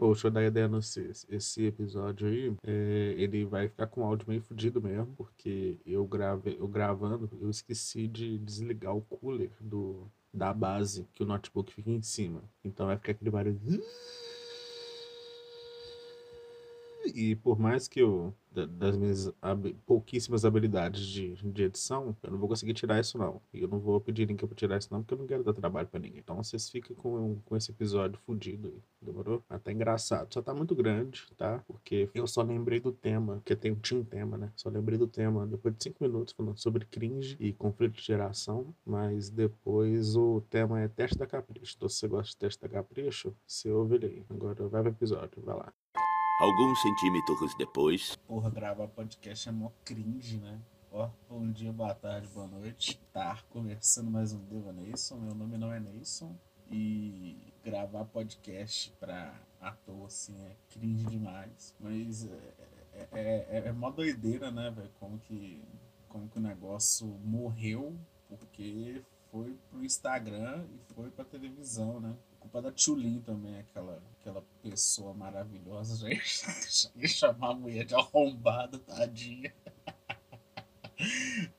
Ô, deixa eu dar ideia nesse esse episódio aí. É, ele vai ficar com o áudio meio fudido mesmo, porque eu, grave, eu gravando, eu esqueci de desligar o cooler do, da base, que o notebook fica em cima. Então vai ficar aquele barulho. E por mais que eu, das minhas pouquíssimas habilidades de, de edição, eu não vou conseguir tirar isso não. E eu não vou pedir ninguém pra tirar isso não, porque eu não quero dar trabalho pra ninguém. Então vocês ficam com, com esse episódio fudido aí, demorou? Até engraçado. Só tá muito grande, tá? Porque eu só lembrei do tema, porque tem, tinha um tema, né? Só lembrei do tema depois de cinco minutos falando sobre cringe e conflito de geração, mas depois o tema é teste da capricho. Então se você gosta de teste da capricho, você ouve ele aí. Agora vai pro episódio, vai lá. Alguns centímetros depois. Porra, gravar podcast é mó cringe, né? Ó, bom dia, boa tarde, boa noite. Tá começando mais um Deva Neyson. Meu nome não é Neyson. E gravar podcast pra ator, assim, é cringe demais. Mas é, é, é, é mó doideira, né, velho? Como que, como que o negócio morreu porque foi pro Instagram e foi pra televisão, né? Culpa da Tchulin também, aquela, aquela pessoa maravilhosa. Já ia, chamar a mulher de arrombada, tadinha.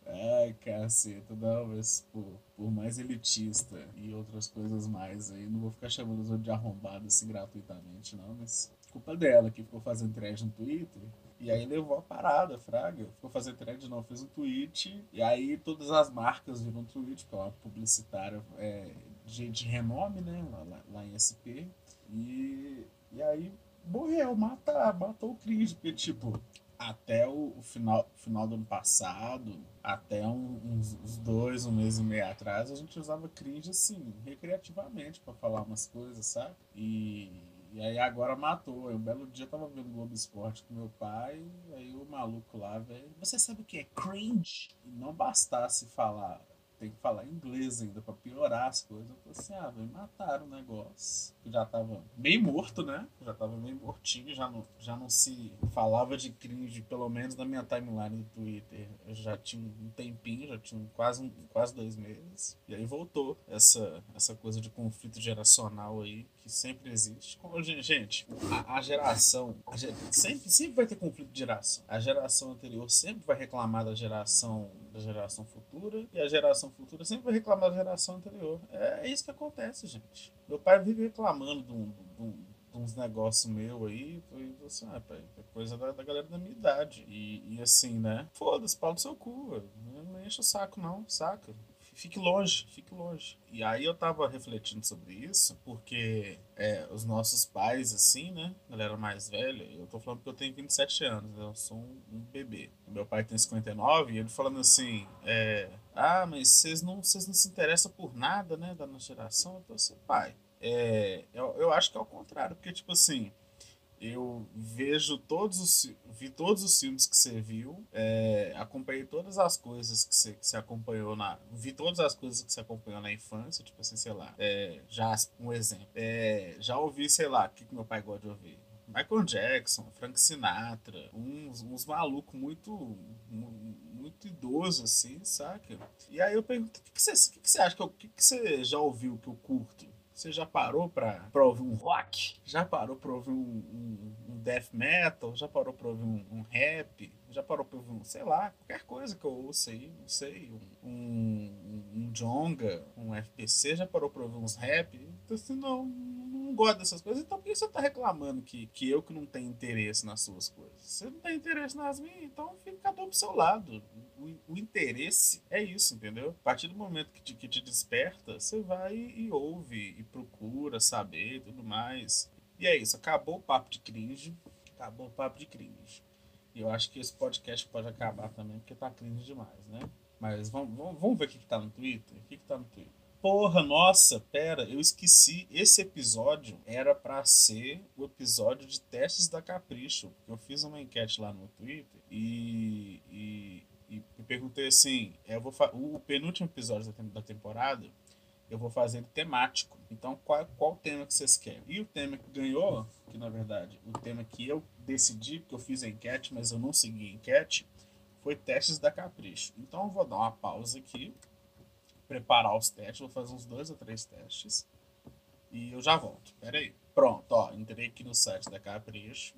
Ai, caceta, não, mas por, por mais elitista e outras coisas mais aí, não vou ficar chamando os outros de arrombado assim gratuitamente, não, mas culpa dela que ficou fazendo thread no Twitter. E aí levou a parada, Fraga. Ficou fazendo thread, não, fez um tweet. E aí todas as marcas viram um tweet, porque é uma publicitária é, de, de renome, né? Lá, lá, em SP. E, e aí morreu, mata, matou o Cris, porque, tipo, até o, o, final, final do ano passado, até um, uns, uns, dois, um mês e meio atrás, a gente usava cringe assim, recreativamente, para falar umas coisas, sabe? E, e aí agora matou. Aí um belo dia eu tava vendo Globo Esporte com meu pai, aí o maluco lá, velho, você sabe o que é cringe? E não bastasse falar tem que falar inglês ainda pra piorar as coisas. Eu falei assim, ah, velho, mataram o negócio. Que já tava meio morto, né? Já tava meio mortinho, já não, já não se falava de cringe, pelo menos na minha timeline do Twitter. Eu já tinha um tempinho, já tinha quase, um, quase dois meses. E aí voltou essa, essa coisa de conflito geracional aí, que sempre existe. Gente, a, a geração, a, sempre, sempre vai ter conflito de geração. A geração anterior sempre vai reclamar da geração da geração futura e a geração futura sempre vai reclamar da geração anterior. É, é isso que acontece, gente. Meu pai vive reclamando de, um, de, um, de uns negócios meu aí, e assim, ah, pai, é coisa da, da, galera da minha idade. E, e assim, né? Foda-se, pau no seu cu, não enche o saco não, saca? Fique longe, fique longe. E aí eu tava refletindo sobre isso, porque é, os nossos pais, assim, né? Galera mais velha, eu tô falando que eu tenho 27 anos, eu sou um, um bebê. Meu pai tem 59 e ele falando assim, é, ah, mas vocês não, vocês não se interessam por nada, né, da nossa geração? Eu tô assim, pai, é, eu, eu acho que é o contrário, porque, tipo assim, eu vejo todos os vi todos os filmes que você viu é, acompanhei todas as coisas que você, que você acompanhou na vi todas as coisas que você acompanhou na infância tipo assim sei lá é, já um exemplo é, já ouvi sei lá o que, que meu pai gosta de ouvir Michael Jackson, Frank Sinatra, uns, uns malucos muito, muito idosos, assim, saca? E aí eu pergunto, o que, que, você, que, que você acha? O que, que você já ouviu que eu curto? Você já parou pra, pra ouvir um rock? Já parou pra ouvir um, um, um death metal? Já parou pra ouvir um, um, rap? Já parou pra ouvir um, sei lá, qualquer coisa que eu ouça aí, não sei, um, um, jonga, um FPC, já parou pra ouvir uns rap? Então assim, não, não gosto dessas coisas. Então por que você tá reclamando que, que eu que não tenho interesse nas suas coisas? Você não tem interesse nas minhas, então fica cada um pro seu lado. O, o, interesse é isso, entendeu? A partir do momento que te, que te desperta, você vai e ouve e procura saber e tudo mais. E é isso, acabou o papo de cringe. Acabou o papo de cringe. E eu acho que esse podcast pode acabar também, porque tá cringe demais, né? Mas vamos, vamos, vamos ver o que, que tá no Twitter? O que, que tá no Twitter? Porra, nossa, pera, eu esqueci. Esse episódio era para ser o episódio de testes da Capricho. Eu fiz uma enquete lá no Twitter e, e, perguntei assim: eu vou o penúltimo episódio da temporada eu vou fazer temático. Então, qual, qual tema que vocês querem? E o tema que ganhou, que na verdade, o tema que eu decidi, porque eu fiz a enquete, mas eu não segui a enquete, foi testes da Capricho. Então, eu vou dar uma pausa aqui, preparar os testes, vou fazer uns dois ou três testes, e eu já volto. Pera aí. Pronto, ó, entrei aqui no site da Capricho.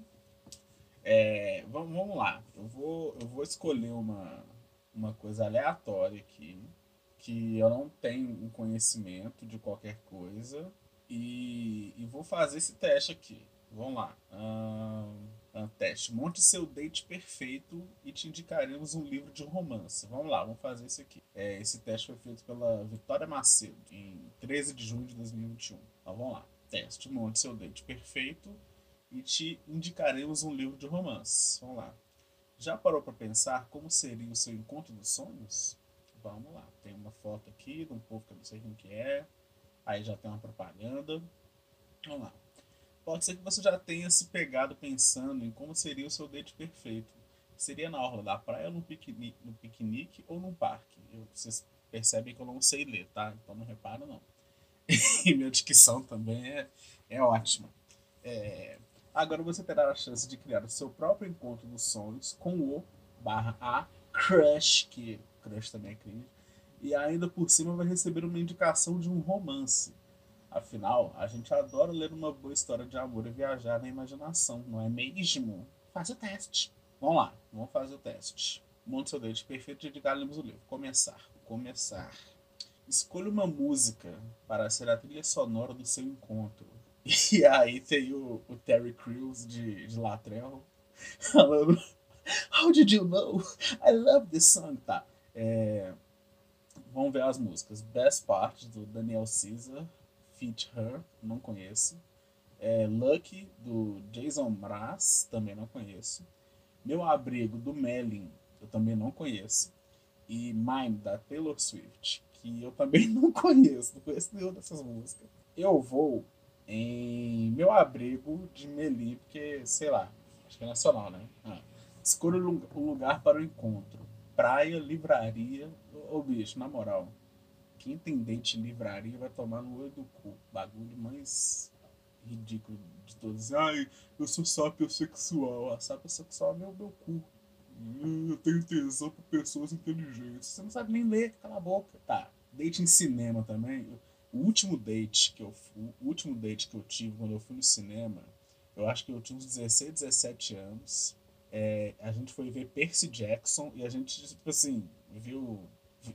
É, vamos, vamos lá. Eu vou, eu vou escolher uma, uma coisa aleatória aqui, que eu não tenho um conhecimento de qualquer coisa, e, e vou fazer esse teste aqui. Vamos lá. Uh, teste. Monte seu date perfeito e te indicaremos um livro de romance. Vamos lá, vamos fazer isso aqui. É, esse teste foi feito pela Vitória Macedo, em 13 de junho de 2021. Então vamos lá. Teste. Monte seu date perfeito e te indicaremos um livro de romance. Vamos lá. Já parou para pensar como seria o seu encontro dos sonhos? Vamos lá. Tem uma foto aqui de um povo que eu não sei quem que é. Aí já tem uma propaganda. Vamos lá. Pode ser que você já tenha se pegado pensando em como seria o seu date perfeito. Seria na orla da praia, no piquenique, no piquenique ou no parque? Eu, vocês percebem que eu não sei ler, tá? Então não repara não. e minha dicção também é, é ótima. É, agora você terá a chance de criar o seu próprio encontro dos sonhos com o barra a crush, que crush também é cringe, e ainda por cima vai receber uma indicação de um romance. Afinal, a gente adora ler uma boa história de amor e viajar na imaginação, não é mesmo? Faz o teste. Vamos lá, vamos fazer o teste. Monte seu date perfeito de Edgar Lemos o livro. Começar. Começar. Escolha uma música para ser a trilha sonora do seu encontro. E aí tem o, o Terry Crews de, de Latrell falando How did you know? I love this song. Tá. É, vamos ver as músicas. Best Part, do Daniel Caesar. Feat Her, não conheço. É, Lucky, do Jason Mraz, também não conheço. Meu Abrigo, do Melin, eu também não conheço. E Mine, da Taylor Swift, que eu também não conheço, não conheço nenhuma dessas músicas. Eu vou em Meu Abrigo, de Meli, porque, sei lá, acho que é nacional, né? Ah. Escolha um lugar para o encontro. Praia, livraria. Ô, bicho, na moral, quem tem dente livraria vai tomar no olho do cu. Bagulho mais ridículo de todos. Ai, eu sou sapiosexual. A sapiosexual é meu, meu cu. Eu tenho tesão por pessoas inteligentes. Você não sabe nem ler, cala a boca. Tá, date em cinema também. O último date que eu o último date que eu tive quando eu fui no cinema, eu acho que eu tinha uns 16, 17 anos. É, a gente foi ver Percy Jackson e a gente, tipo assim, viu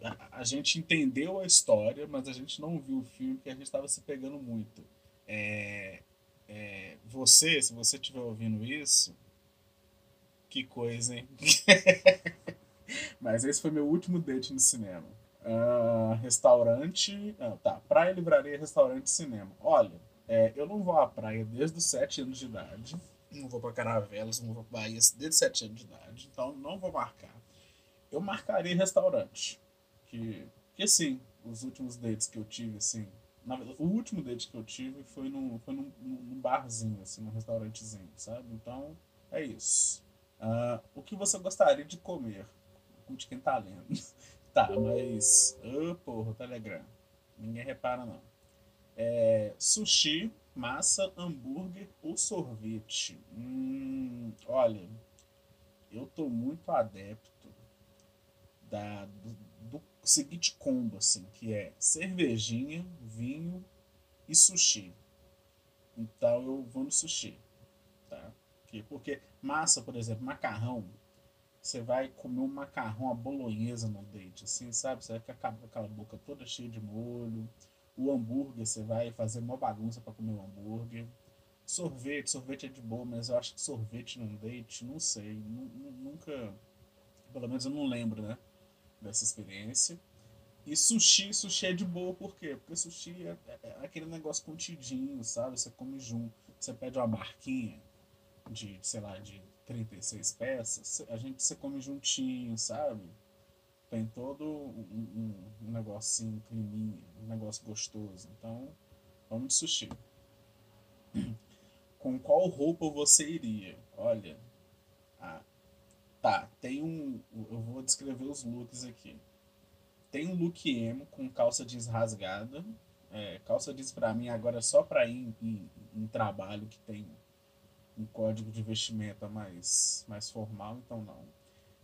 a, a, gente entendeu a história, mas a gente não viu o filme porque a gente estava se pegando muito. É, é, você, se você estiver ouvindo isso, que coisa, hein? mas esse foi meu último date no cinema. Uh, restaurante. Ah, tá, praia, livraria, restaurante, cinema. Olha, é, eu não vou à praia desde os 7 anos de idade. Não vou para Caravelas, não vou para Bahia desde 7 anos de idade. Então não vou marcar. Eu marcaria restaurante que, que assim, os últimos dates que eu tive, assim, na, o último date que eu tive foi num, foi num, num barzinho, assim, num restaurantezinho, sabe? Então, é isso. Uh, o que você gostaria de comer? De quem tá lendo. Tá, mas. Oh, porra, Telegram. Ninguém repara, não. É, sushi, massa, hambúrguer ou sorvete? Hum, olha, eu tô muito adepto da, do, do seguinte combo, assim, que é cervejinha, vinho e sushi. Então eu vou no sushi, tá? Porque massa, por exemplo, macarrão, você vai comer um macarrão, a bolonhesa no date, assim, sabe? Você vai ficar com aquela boca toda cheia de molho. O hambúrguer, você vai fazer uma bagunça para comer o hambúrguer. Sorvete, sorvete é de boa, mas eu acho que sorvete num date, não sei, nunca, pelo menos eu não lembro, né? dessa experiência. E sushi, sushi é de boa, por quê? Porque sushi é, é, é aquele negócio contidinho, sabe? Você come junto. Você pede uma barquinha de, sei lá, de 36 peças, a gente você come juntinho, sabe? Tem todo um, um, um negocinho, um um negócio gostoso. Então, vamos de sushi. Com qual roupa você iria? Olha, a Tá, tem um. Eu vou descrever os looks aqui. Tem um look emo com calça jeans rasgada. É, calça jeans pra mim agora é só pra ir em, em, em, trabalho que tem um código de vestimenta mais, mais formal, então não.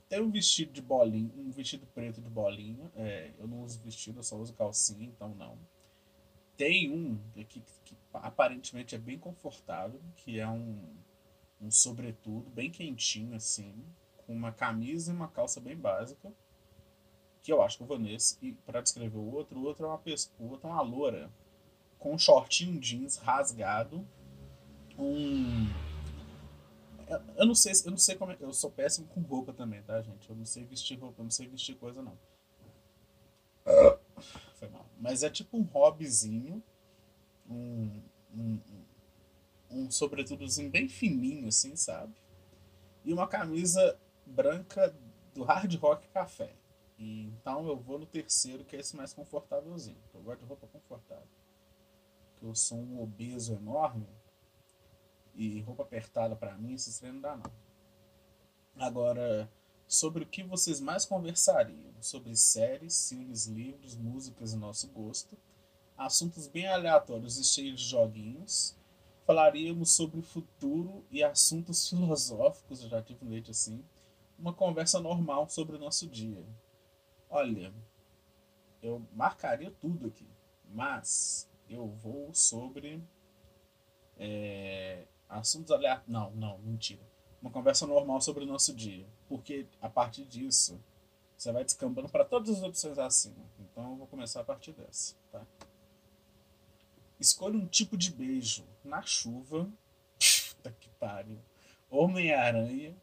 Tem um vestido de bolinha, um vestido preto de bolinha. É, eu não uso vestido, eu só uso calcinha, então não. Tem um que, que aparentemente é bem confortável, que é um, um sobretudo bem quentinho assim, com uma camisa e uma calça bem básica, que eu acho que eu vou nesse. E para descrever o outro, o outro é uma o outro é uma loura com um shortinho jeans rasgado, um eu não sei, eu não sei como é, eu sou péssimo com roupa também, tá, gente? Eu não sei vestir roupa, eu não sei vestir coisa não. Foi mal. Mas é tipo um hobbyzinho, um, um, um sobretudozinho bem fininho, assim, sabe? E uma camisa branca do Hard Rock Café. E, então eu vou no terceiro, que é esse mais confortávelzinho. Eu gosto de roupa confortável. Porque eu sou um obeso enorme e roupa apertada para mim, esses treinos não dá não. Agora, sobre o que vocês mais conversariam? Sobre séries, filmes, livros, músicas e nosso gosto. Assuntos bem aleatórios e cheios de joguinhos. Falaríamos sobre o futuro e assuntos filosóficos, eu já tive um assim. Uma conversa normal sobre o nosso dia. Olha, eu marcaria tudo aqui, mas eu vou sobre é, assuntos aleatórios. Não, não, mentira. Uma conversa normal sobre o nosso dia. Porque a partir disso, você vai descambando para todas as opções acima. Então eu vou começar a partir dessa, tá? Escolha um tipo de beijo na chuva. Puta que pariu. Homem-Aranha,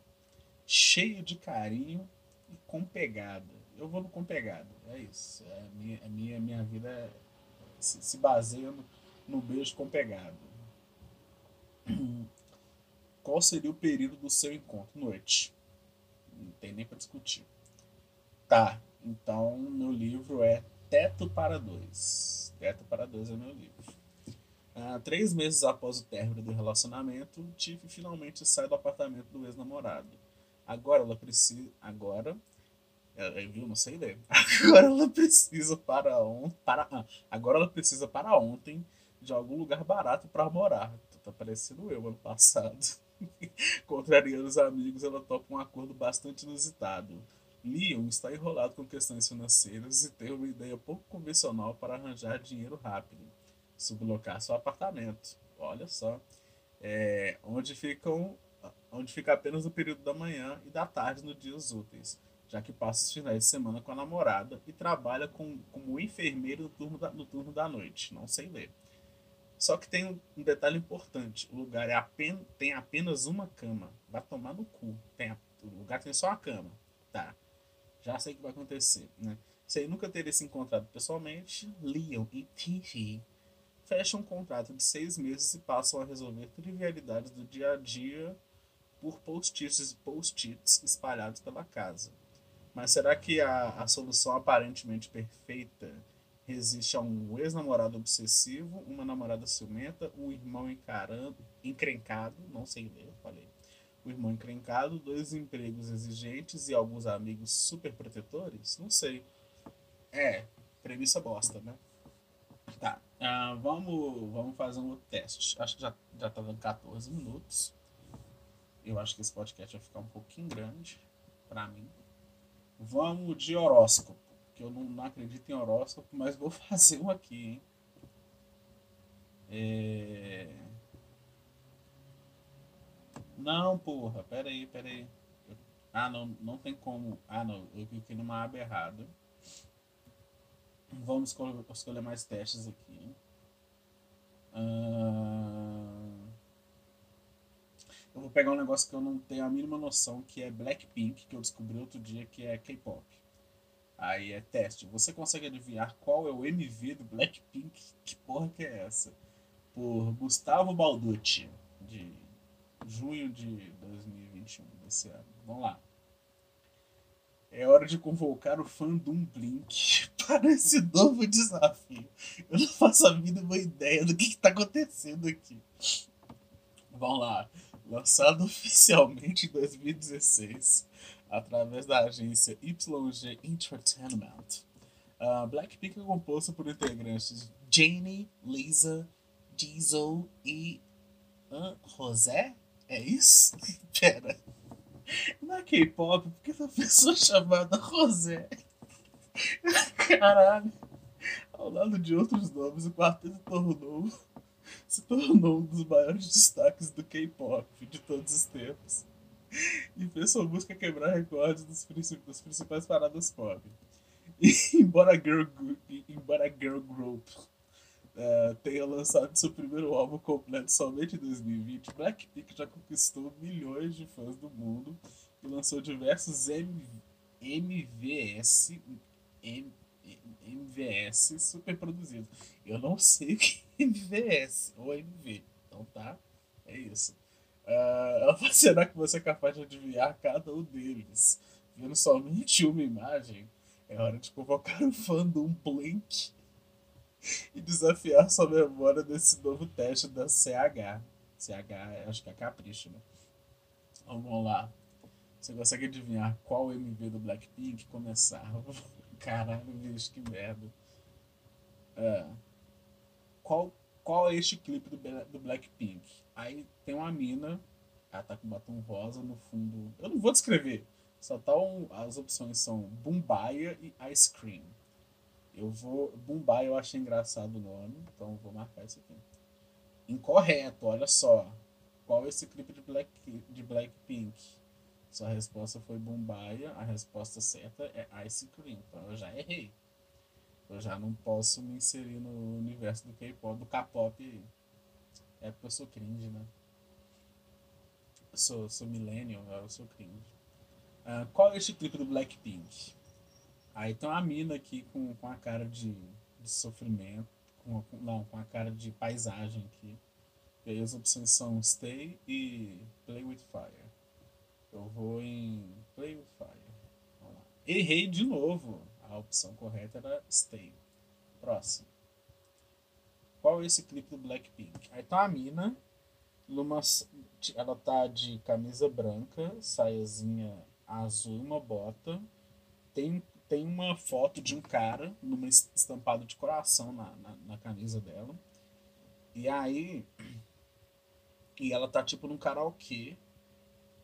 cheio de carinho e com pegada. Eu vou no com pegada. É isso. É, minha, a minha, minha vida é, se, se baseia no, no beijo com pegada. Qual seria o período do seu encontro? Noite. Não tem nem para discutir. Tá, então meu livro é Teto para Dois. Teto para Dois é meu livro. Ah, três meses após o término do relacionamento, Tiff finalmente sai do apartamento do ex-namorado. Agora ela precisa. Agora. Ela, viu? Não sei ler. Agora ela precisa para ontem. Para, ah, agora ela precisa para ontem de algum lugar barato para morar tá parecendo eu ano passado. Contrariando os amigos, ela topa um acordo bastante inusitado. Leon está enrolado com questões financeiras e tem uma ideia pouco convencional para arranjar dinheiro rápido. Sublocar seu apartamento. Olha só. É, onde ficam onde fica apenas o período da manhã e da tarde nos dias úteis, já que passa os finais de semana com a namorada e trabalha com, como enfermeiro no turno da, no turno da noite. Não sei ler. Só que tem um, detalhe importante: o lugar é apenas, tem apenas uma cama. Vai tomar no cu. Tem a, o lugar tem só uma cama. Tá. Já sei o que vai acontecer, né? Se ele nunca teria se encontrado pessoalmente, Leon e Tiffy fecham um contrato de seis meses e passam a resolver trivialidades do dia a dia por post-its post espalhados pela casa. Mas será que a, a solução aparentemente perfeita resiste a um ex-namorado obsessivo, uma namorada ciumenta, um irmão encarando, encrencado, não sei ler, falei. O irmão encrencado, dois empregos exigentes e alguns amigos super protetores? Não sei. É, premissa bosta, né? Tá, uh, vamos, vamos fazer um outro teste. Acho que já, já tá dando 14 minutos. Eu acho que esse podcast vai ficar um pouquinho grande para mim. Vamos de horóscopo que eu não, não acredito em horóscopo, mas vou fazer um aqui, hein? É... Não, porra, pera aí, pera aí. Ah, não, não tem como. Ah, não, eu cliquei numa aba errada. Vamos escolher, escolher mais testes aqui. Ah... Eu vou pegar um negócio que eu não tenho a mínima noção, que é Blackpink, que eu descobri outro dia, que é K-pop. Aí é teste. Você consegue adivinhar qual é o MV do Blackpink? Que porra que é essa? Por Gustavo Balducci, de junho de 2021, desse ano. Vamos lá. É hora de convocar o fã do Blink para esse novo desafio. Eu não faço a mínima ideia do que está acontecendo aqui. Vamos lá. Lançado oficialmente em 2016 através da agência YG Entertainment. Uh, Blackpink é composta por integrantes Janie, Lisa, Diesel e uh, Rosé? É isso? Pera. Na K-pop, por que uma pessoa chamada Rosé? Caralho. Ao lado de outros nomes, o quarteto tornou, se tornou um dos maiores destaques do K-pop de todos os tempos. E fez sua música quebrar recordes dos, das principais paradas pop. E, embora, girl, embora Girl Group uh, tenha lançado seu primeiro álbum completo somente em 2020, Blackpink já conquistou milhões de fãs do mundo e lançou diversos M MVS, M MVS super produzidos. Eu não sei o que é MVS ou MV, então tá, é isso. Uh, ela será que você é capaz de adivinhar cada um deles? Vendo somente uma imagem, é hora de convocar o fã do Blink e desafiar sua memória desse novo teste da CH. CH, acho que é capricho, né? Vamos lá. Você consegue adivinhar qual MV do Blackpink começava? Caralho, bicho, que merda. É. Qual, qual é este clipe do, do Blackpink? Aí tem uma mina, ela tá com batom rosa no fundo. Eu não vou descrever. Só tá um, as opções são Bumbaya e Ice Cream. Eu vou. Bumbaya eu achei engraçado o nome, então vou marcar isso aqui. Incorreto, olha só. Qual é esse clipe de, Black, de Blackpink? Sua resposta foi Bumbaya, a resposta certa é Ice Cream. Então eu já errei. Eu já não posso me inserir no universo do K-pop, do K-pop. É porque eu sou cringe, né? Eu sou, sou millennial, eu sou cringe. Uh, qual é este clipe do Blackpink? Aí tem uma mina aqui com, com a cara de, de sofrimento. Com, com, não, com a cara de paisagem aqui. E aí as opções são Stay e Play with Fire. Eu vou em Play with Fire. Errei de novo. A opção correta era Stay. Próximo. Qual é esse clipe do Blackpink? Aí tá a mina. Numa, ela tá de camisa branca, saiazinha azul e uma bota. Tem, tem uma foto de um cara numa estampado de coração na, na, na camisa dela. E aí. E ela tá tipo num karaokê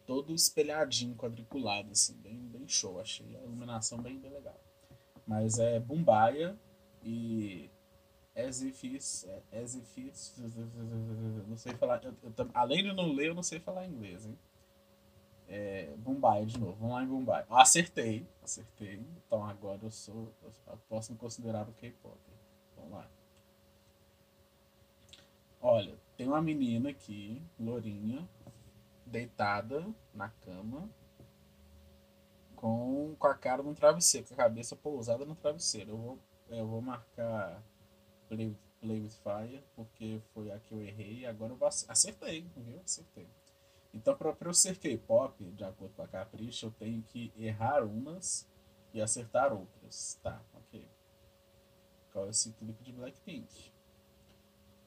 todo espelhadinho, quadriculado, assim, bem, bem show. Achei a iluminação bem, bem legal. Mas é Bumbaia e as if is, as if is, não sei falar, eu, eu, além de não ler, eu não sei falar inglês, hein? É, Mumbai de novo, vamos lá em Mumbai. Acertei, acertei. Então agora eu sou, eu posso me considerar o K-pop. Vamos lá. Olha, tem uma menina aqui, lourinha, deitada na cama, com, com a cara no travesseiro, com a cabeça pousada no travesseiro. Eu vou, eu vou marcar Play, Play with Fire, porque foi a que eu errei e agora eu acertei, viu? Acertei. Então, para eu ser K-pop, de acordo com a Capricha, eu tenho que errar umas e acertar outras. Tá, ok. Qual é esse clipe de Blackpink?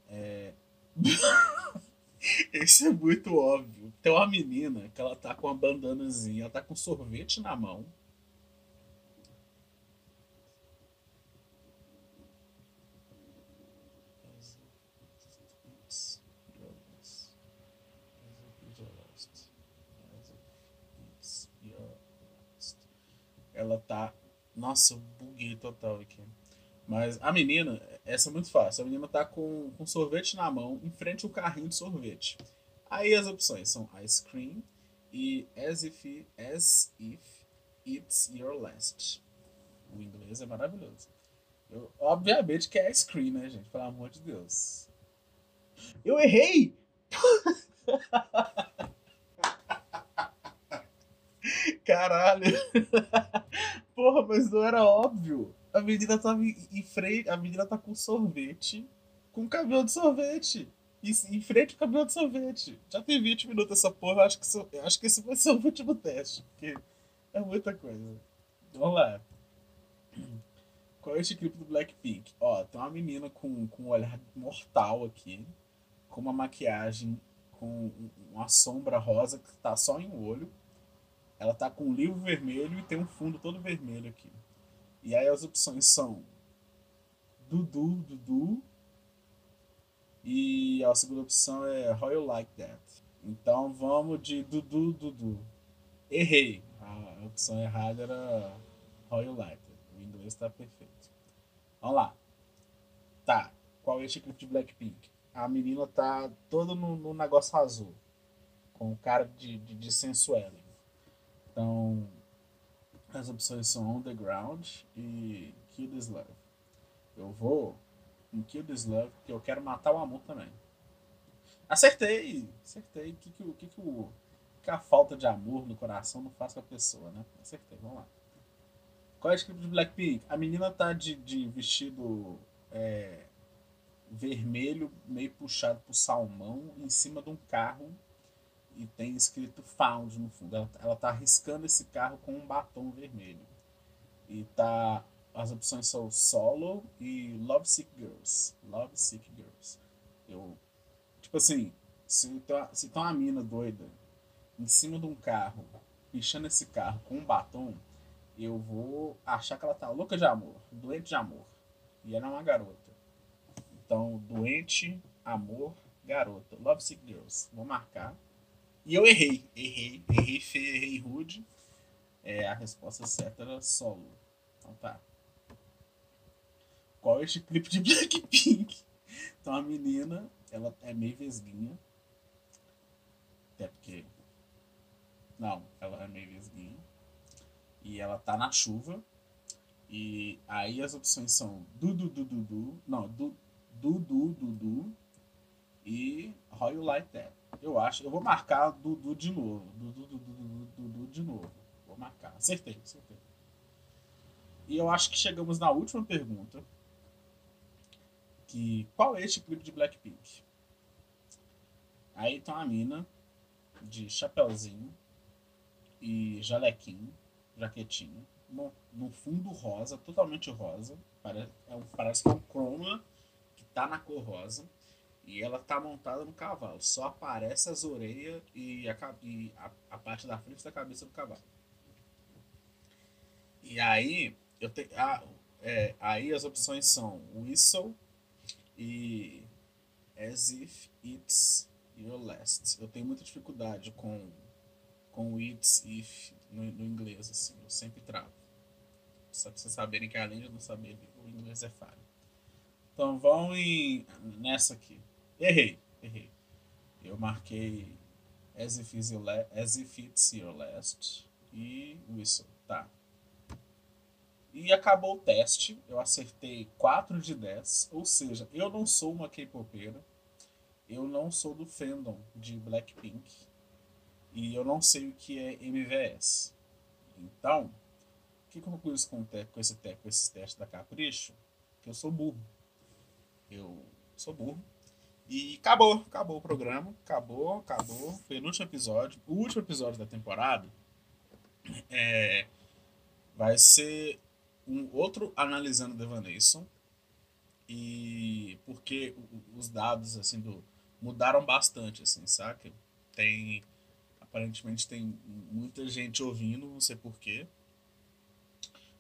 É... Esse é muito óbvio. Tem uma menina que ela tá com uma bandanazinha, ela tá com sorvete na mão. Ela tá. Nossa, eu buguei total aqui. Mas a menina, essa é muito fácil. A menina tá com, com sorvete na mão, em frente ao carrinho de sorvete. Aí as opções são ice cream e as if, as if it's your last. O inglês é maravilhoso. Eu, obviamente que é ice cream, né, gente? Pelo amor de Deus. Eu errei! Caralho! Porra, mas não era óbvio. A menina tava em. A menina tá com sorvete. Com cabelo de sorvete. E, em frente ao cabelo de sorvete. Já tem 20 minutos essa porra. Acho que, isso, acho que esse vai ser o último teste. Porque é muita coisa. Vamos lá. Qual é esse clipe do Blackpink? Ó, tem uma menina com, com um olhar mortal aqui. Com uma maquiagem com uma sombra rosa que tá só em um olho. Ela tá com um livro vermelho e tem um fundo todo vermelho aqui. E aí as opções são Dudu, Dudu. E a segunda opção é How You Like That. Então vamos de Dudu, Dudu. Errei. A opção errada era How You Like It. O inglês está perfeito. Vamos lá. Tá. Qual é esse clipe de Blackpink? A menina tá toda no, no negócio azul. Com cara de, de, de. Então, as opções são On The Ground e Kill This Love. Eu vou em Kill This Love porque eu quero matar o amor também. Acertei! Acertei. O que, que, que, que, o, que a falta de amor no coração não faz com a pessoa, né? Acertei, vamos lá. Qual é o script de Blackpink? A menina tá de, de vestido é, vermelho, meio puxado pro salmão, em cima de um carro e tem escrito Found no fundo. Ela, ela tá arriscando esse carro com um batom vermelho. E tá. As opções são Solo e Love Sick Girls. Love Sick Girls. Eu. Tipo assim, se tá, se tá uma mina doida em cima de um carro, pichando esse carro com um batom, eu vou achar que ela tá louca de amor, doente de amor. E ela é uma garota. Então, doente, amor, garota. Love Sick Girls. Vou marcar. E eu errei, errei, errei feio, errei rude. É, a resposta certa era solo. Então tá. Qual é este clipe de Blackpink? Então a menina, ela é meio vesguinha. Até porque. Não, ela é meio vesguinha. E ela tá na chuva. E aí as opções são Dudu Dudu Dudu. Não, Dudu Dudu. E How You. Eu acho. Eu vou marcar Dudu de novo. Dudu, Dudu, Dudu de novo. Vou marcar. Acertei, acertei. E eu acho que chegamos na última pergunta. Que qual é este clipe de Blackpink? Aí tá uma mina de chapéuzinho e jalequinho, jaquetinho, no, no fundo rosa, totalmente rosa. Parece, é parece que é um chroma que tá na cor rosa. E ela tá montada no cavalo. Só aparece as orelhas e, a, e a, a, parte da frente da cabeça do cavalo. E aí, eu te, a, é, aí as opções são Whistle e As If It's Your Last. Eu tenho muita dificuldade com, com It's If no, no inglês, assim. Eu sempre travo. Só pra vocês saberem que além de não saber, o inglês é falho. Então vão em, nessa aqui. Errei, errei. Eu marquei As If, Your, As If It's Your Last e Whistle. Tá. E acabou o teste. Eu acertei 4 de 10. Ou seja, eu não sou uma K-popeira. Eu não sou do fandom de Blackpink. E eu não sei o que é MVS. Então, o que, eu concluo com, com, esse, com esses testes da Capricho? Que eu sou burro. Eu sou burro e acabou, acabou o programa. Acabou, acabou. Foi no último episódio. O último episódio da temporada é, vai ser um outro analisando Devaneison. E porque os dados assim do mudaram bastante, assim, saca? Tem aparentemente tem muita gente ouvindo, não sei porquê.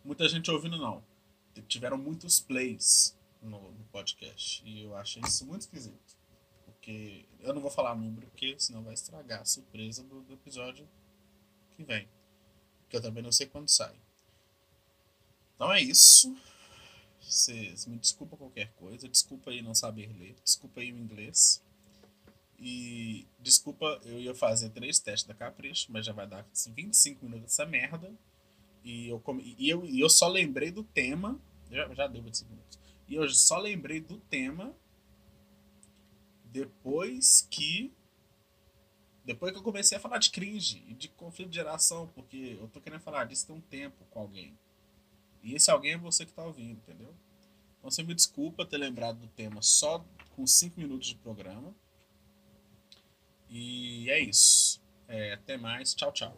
Muita gente ouvindo não. Tiveram muitos plays no, no podcast. E eu achei isso muito esquisito. Porque eu não vou falar número, porque senão vai estragar a surpresa do, do episódio que vem. Que eu também não sei quando sai. Então é isso. Vocês me desculpa qualquer coisa. Desculpa aí não saber ler. Desculpa aí o inglês. E desculpa, eu ia fazer três testes da Capricho, mas já vai dar 25 minutos essa merda. E eu, e eu, e eu só lembrei do tema. Já, já deu 25 minutos. E eu só lembrei do tema depois que depois que eu comecei a falar de cringe e de conflito de geração, porque eu tô querendo falar disso tem um tempo com alguém. E esse alguém é você que tá ouvindo, entendeu? Então você me desculpa ter lembrado do tema só com 5 minutos de programa. E é isso. É, até mais. Tchau, tchau.